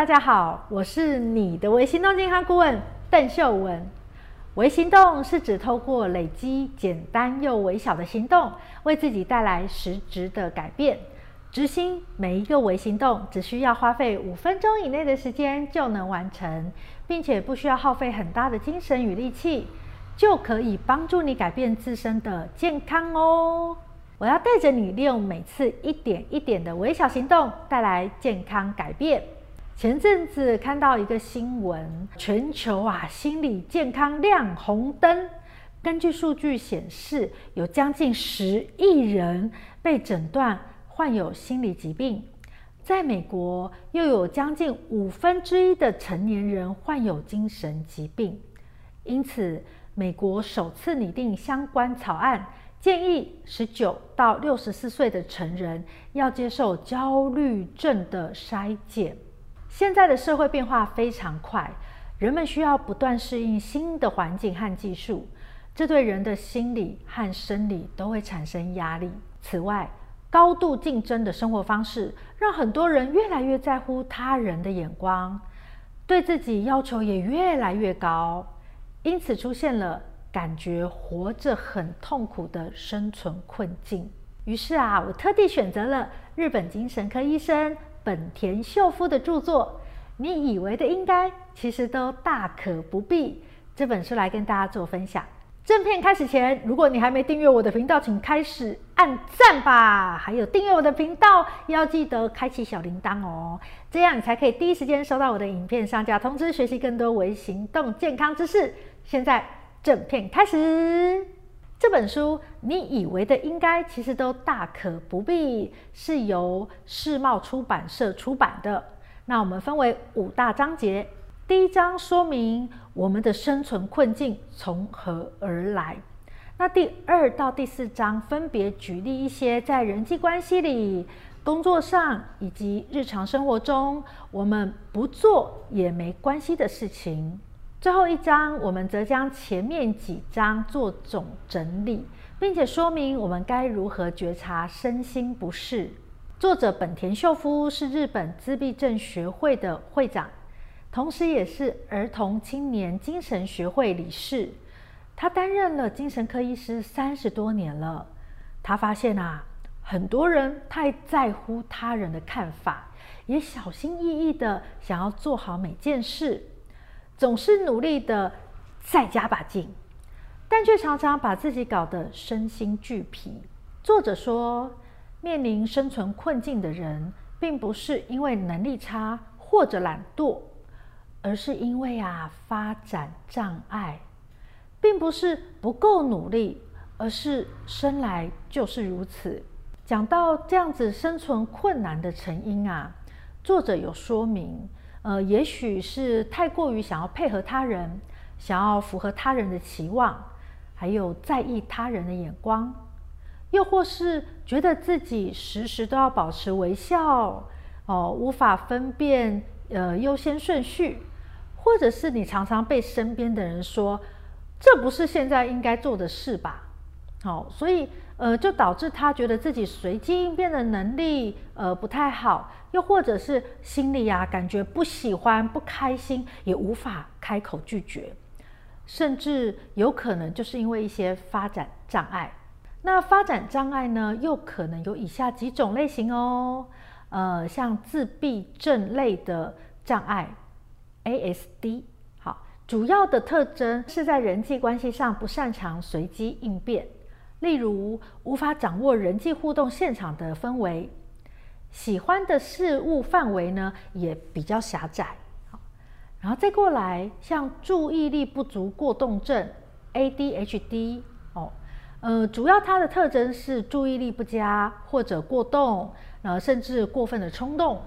大家好，我是你的微行动健康顾问邓秀文。微行动是指透过累积简单又微小的行动，为自己带来实质的改变。执行每一个微行动，只需要花费五分钟以内的时间就能完成，并且不需要耗费很大的精神与力气，就可以帮助你改变自身的健康哦。我要带着你，利用每次一点一点的微小行动，带来健康改变。前阵子看到一个新闻，全球啊心理健康亮红灯。根据数据显示，有将近十亿人被诊断患有心理疾病。在美国，又有将近五分之一的成年人患有精神疾病。因此，美国首次拟定相关草案，建议十九到六十四岁的成人要接受焦虑症的筛检。现在的社会变化非常快，人们需要不断适应新的环境和技术，这对人的心理和生理都会产生压力。此外，高度竞争的生活方式让很多人越来越在乎他人的眼光，对自己要求也越来越高，因此出现了感觉活着很痛苦的生存困境。于是啊，我特地选择了日本精神科医生。本田秀夫的著作，你以为的应该，其实都大可不必。这本书来跟大家做分享。正片开始前，如果你还没订阅我的频道，请开始按赞吧。还有订阅我的频道，要记得开启小铃铛哦，这样你才可以第一时间收到我的影片上架通知，学习更多微行动健康知识。现在正片开始。这本书你以为的应该，其实都大可不必，是由世茂出版社出版的。那我们分为五大章节，第一章说明我们的生存困境从何而来。那第二到第四章分别举例一些在人际关系里、工作上以及日常生活中我们不做也没关系的事情。最后一章，我们则将前面几章做总整理，并且说明我们该如何觉察身心不适。作者本田秀夫是日本自闭症学会的会长，同时也是儿童青年精神学会理事。他担任了精神科医师三十多年了。他发现啊，很多人太在乎他人的看法，也小心翼翼地想要做好每件事。总是努力的再加把劲，但却常常把自己搞得身心俱疲。作者说，面临生存困境的人，并不是因为能力差或者懒惰，而是因为啊发展障碍，并不是不够努力，而是生来就是如此。讲到这样子生存困难的成因啊，作者有说明。呃，也许是太过于想要配合他人，想要符合他人的期望，还有在意他人的眼光，又或是觉得自己时时都要保持微笑，哦，无法分辨呃优先顺序，或者是你常常被身边的人说，这不是现在应该做的事吧？好，所以呃，就导致他觉得自己随机应变的能力呃不太好，又或者是心里呀、啊、感觉不喜欢、不开心，也无法开口拒绝，甚至有可能就是因为一些发展障碍。那发展障碍呢，又可能有以下几种类型哦，呃，像自闭症类的障碍，ASD，好，主要的特征是在人际关系上不擅长随机应变。例如，无法掌握人际互动现场的氛围，喜欢的事物范围呢也比较狭窄。好，然后再过来，像注意力不足过动症 （ADHD） 哦，呃，主要它的特征是注意力不佳或者过动，呃，甚至过分的冲动。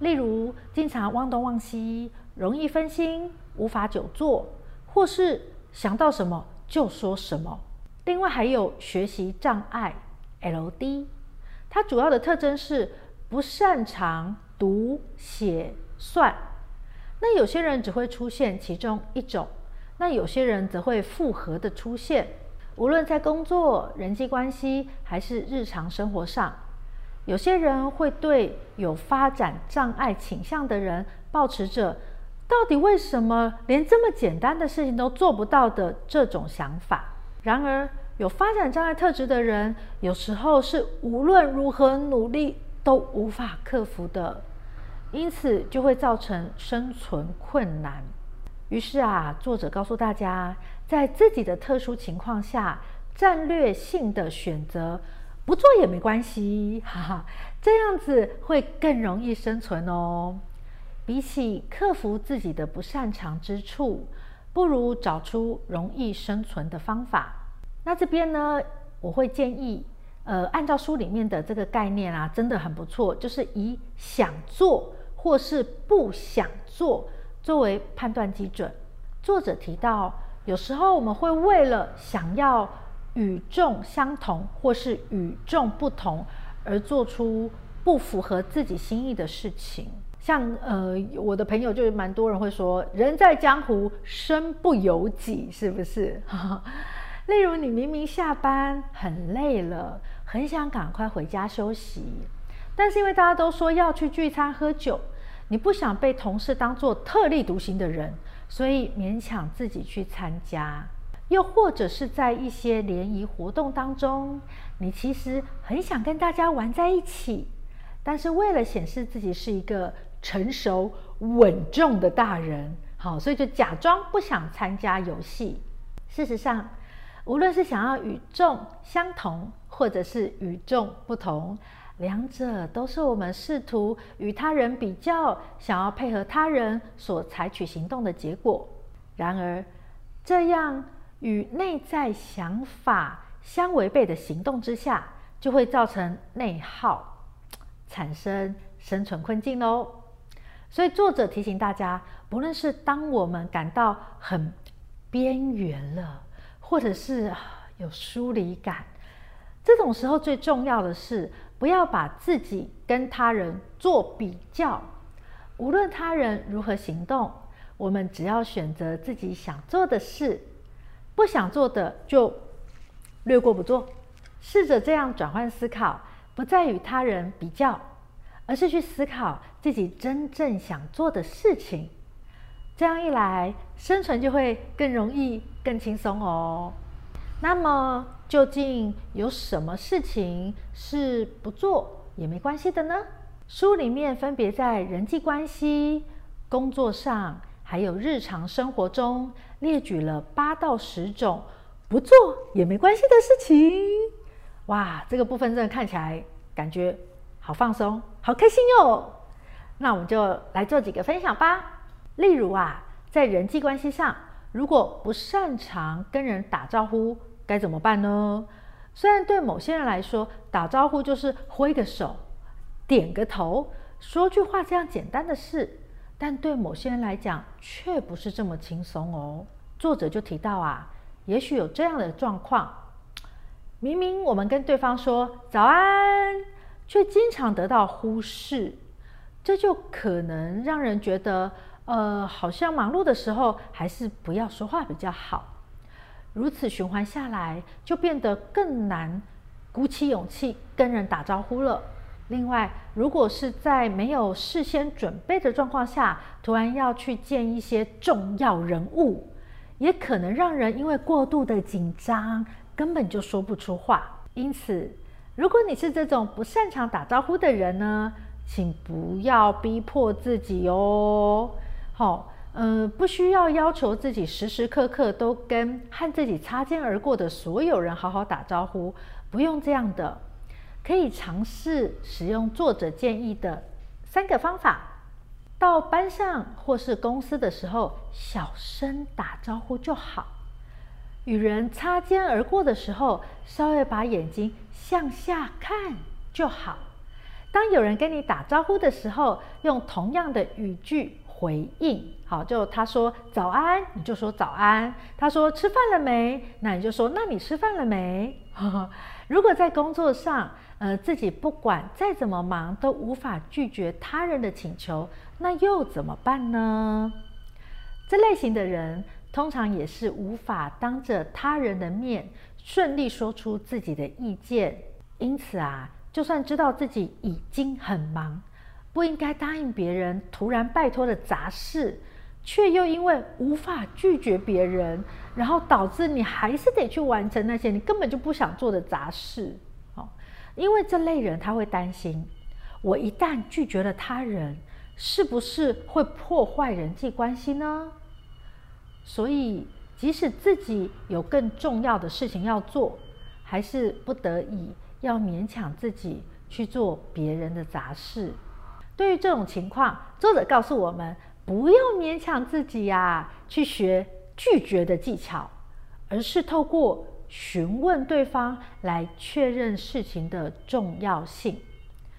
例如，经常忘东忘西，容易分心，无法久坐，或是想到什么就说什么。另外还有学习障碍 （LD），它主要的特征是不擅长读写算。那有些人只会出现其中一种，那有些人则会复合的出现。无论在工作、人际关系还是日常生活上，有些人会对有发展障碍倾向的人抱持着“到底为什么连这么简单的事情都做不到”的这种想法。然而，有发展障碍特质的人，有时候是无论如何努力都无法克服的，因此就会造成生存困难。于是啊，作者告诉大家，在自己的特殊情况下，战略性的选择。不做也没关系，哈哈，这样子会更容易生存哦。比起克服自己的不擅长之处，不如找出容易生存的方法。那这边呢，我会建议，呃，按照书里面的这个概念啊，真的很不错，就是以想做或是不想做作为判断基准。作者提到，有时候我们会为了想要。与众相同，或是与众不同，而做出不符合自己心意的事情。像呃，我的朋友就是蛮多人会说，人在江湖，身不由己，是不是？例如，你明明下班很累了，很想赶快回家休息，但是因为大家都说要去聚餐喝酒，你不想被同事当作特立独行的人，所以勉强自己去参加。又或者是在一些联谊活动当中，你其实很想跟大家玩在一起，但是为了显示自己是一个成熟稳重的大人，好，所以就假装不想参加游戏。事实上，无论是想要与众相同，或者是与众不同，两者都是我们试图与他人比较，想要配合他人所采取行动的结果。然而，这样。与内在想法相违背的行动之下，就会造成内耗，产生生存困境喽。所以作者提醒大家，不论是当我们感到很边缘了，或者是有疏离感，这种时候最重要的是不要把自己跟他人做比较。无论他人如何行动，我们只要选择自己想做的事。不想做的就略过不做，试着这样转换思考，不再与他人比较，而是去思考自己真正想做的事情。这样一来，生存就会更容易、更轻松哦。那么，究竟有什么事情是不做也没关系的呢？书里面分别在人际关系、工作上，还有日常生活中列举了八到十种不做也没关系的事情。哇，这个部分真的看起来感觉好放松，好开心哟。那我们就来做几个分享吧。例如啊，在人际关系上，如果不擅长跟人打招呼，该怎么办呢？虽然对某些人来说，打招呼就是挥个手、点个头、说句话这样简单的事。但对某些人来讲，却不是这么轻松哦。作者就提到啊，也许有这样的状况：明明我们跟对方说早安，却经常得到忽视，这就可能让人觉得，呃，好像忙碌的时候还是不要说话比较好。如此循环下来，就变得更难鼓起勇气跟人打招呼了。另外，如果是在没有事先准备的状况下，突然要去见一些重要人物，也可能让人因为过度的紧张，根本就说不出话。因此，如果你是这种不擅长打招呼的人呢，请不要逼迫自己哦。好，嗯，不需要要求自己时时刻刻都跟和自己擦肩而过的所有人好好打招呼，不用这样的。可以尝试使用作者建议的三个方法。到班上或是公司的时候，小声打招呼就好；与人擦肩而过的时候，稍微把眼睛向下看就好。当有人跟你打招呼的时候，用同样的语句回应。好，就他说早安，你就说早安。他说吃饭了没？那你就说那你吃饭了没？如果在工作上，呃，自己不管再怎么忙，都无法拒绝他人的请求，那又怎么办呢？这类型的人通常也是无法当着他人的面顺利说出自己的意见，因此啊，就算知道自己已经很忙，不应该答应别人突然拜托的杂事，却又因为无法拒绝别人，然后导致你还是得去完成那些你根本就不想做的杂事。哦，因为这类人他会担心，我一旦拒绝了他人，是不是会破坏人际关系呢？所以，即使自己有更重要的事情要做，还是不得已。要勉强自己去做别人的杂事，对于这种情况，作者告诉我们，不要勉强自己呀、去学拒绝的技巧，而是透过询问对方来确认事情的重要性。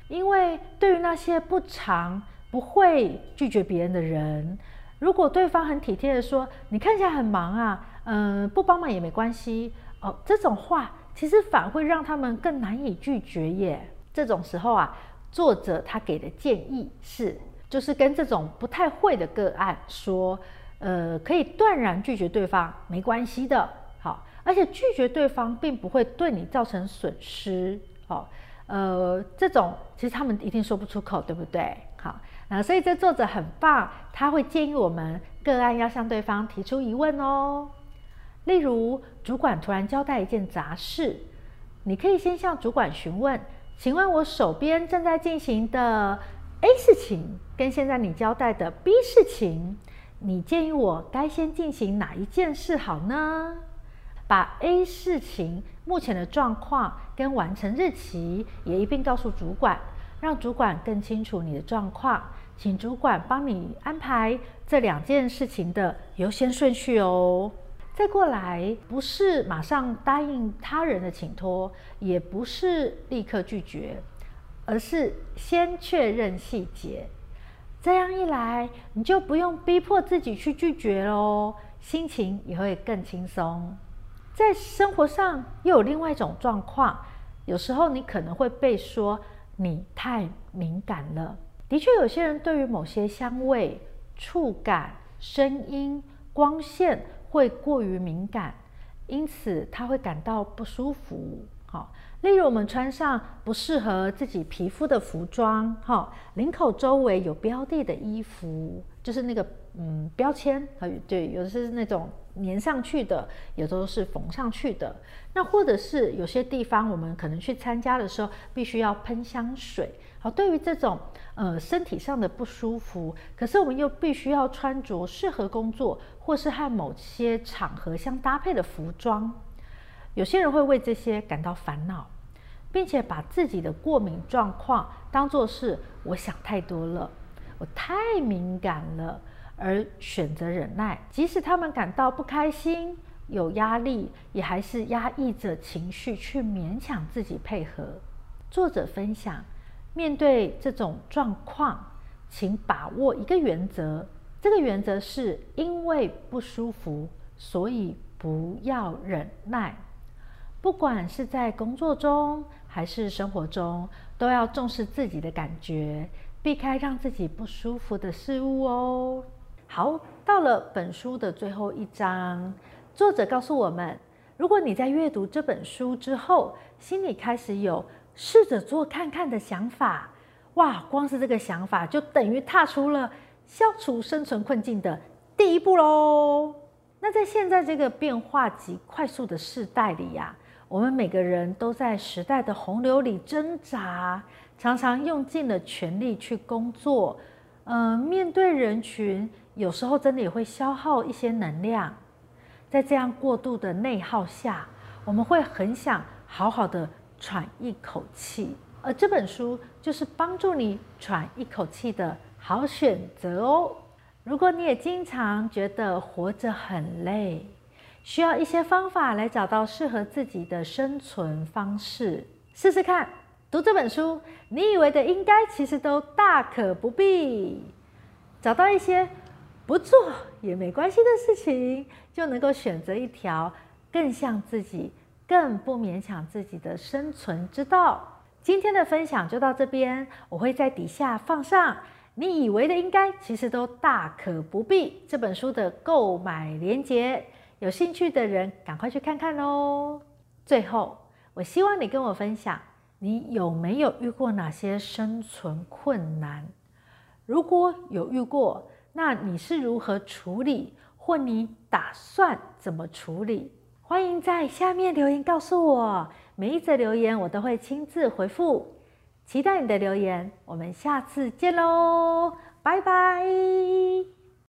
因为对于那些不常不会拒绝别人的人，如果对方很体贴的说：“你看起来很忙啊，嗯、不帮忙也没关系。”哦，这种话。其实反而会让他们更难以拒绝耶。这种时候啊，作者他给的建议是，就是跟这种不太会的个案说，呃，可以断然拒绝对方，没关系的。好，而且拒绝对方并不会对你造成损失。好，呃，这种其实他们一定说不出口，对不对？好，那所以这作者很棒，他会建议我们个案要向对方提出疑问哦。例如，主管突然交代一件杂事，你可以先向主管询问：“请问我手边正在进行的 A 事情，跟现在你交代的 B 事情，你建议我该先进行哪一件事好呢？”把 A 事情目前的状况跟完成日期也一并告诉主管，让主管更清楚你的状况，请主管帮你安排这两件事情的优先顺序哦。再过来，不是马上答应他人的请托，也不是立刻拒绝，而是先确认细节。这样一来，你就不用逼迫自己去拒绝喽，心情也会更轻松。在生活上又有另外一种状况，有时候你可能会被说你太敏感了。的确，有些人对于某些香味、触感、声音、光线，会过于敏感，因此他会感到不舒服。好，例如我们穿上不适合自己皮肤的服装，哈，领口周围有标的的衣服，就是那个嗯标签啊，对，有的是那种粘上去的，有的都是缝上去的。那或者是有些地方我们可能去参加的时候，必须要喷香水。好，对于这种呃身体上的不舒服，可是我们又必须要穿着适合工作或是和某些场合相搭配的服装，有些人会为这些感到烦恼，并且把自己的过敏状况当作是我想太多了，我太敏感了，而选择忍耐，即使他们感到不开心、有压力，也还是压抑着情绪去勉强自己配合。作者分享。面对这种状况，请把握一个原则。这个原则是因为不舒服，所以不要忍耐。不管是在工作中还是生活中，都要重视自己的感觉，避开让自己不舒服的事物哦。好，到了本书的最后一章，作者告诉我们：如果你在阅读这本书之后，心里开始有试着做看看的想法，哇！光是这个想法就等于踏出了消除生存困境的第一步喽。那在现在这个变化极快速的时代里呀，我们每个人都在时代的洪流里挣扎，常常用尽了全力去工作，嗯，面对人群，有时候真的也会消耗一些能量。在这样过度的内耗下，我们会很想好好的。喘一口气，而这本书就是帮助你喘一口气的好选择哦。如果你也经常觉得活着很累，需要一些方法来找到适合自己的生存方式，试试看。读这本书，你以为的应该，其实都大可不必。找到一些不做也没关系的事情，就能够选择一条更像自己。更不勉强自己的生存之道。今天的分享就到这边，我会在底下放上你以为的应该，其实都大可不必这本书的购买链接，有兴趣的人赶快去看看哦。最后，我希望你跟我分享，你有没有遇过哪些生存困难？如果有遇过，那你是如何处理，或你打算怎么处理？欢迎在下面留言告诉我，每一则留言我都会亲自回复。期待你的留言，我们下次见喽，拜拜。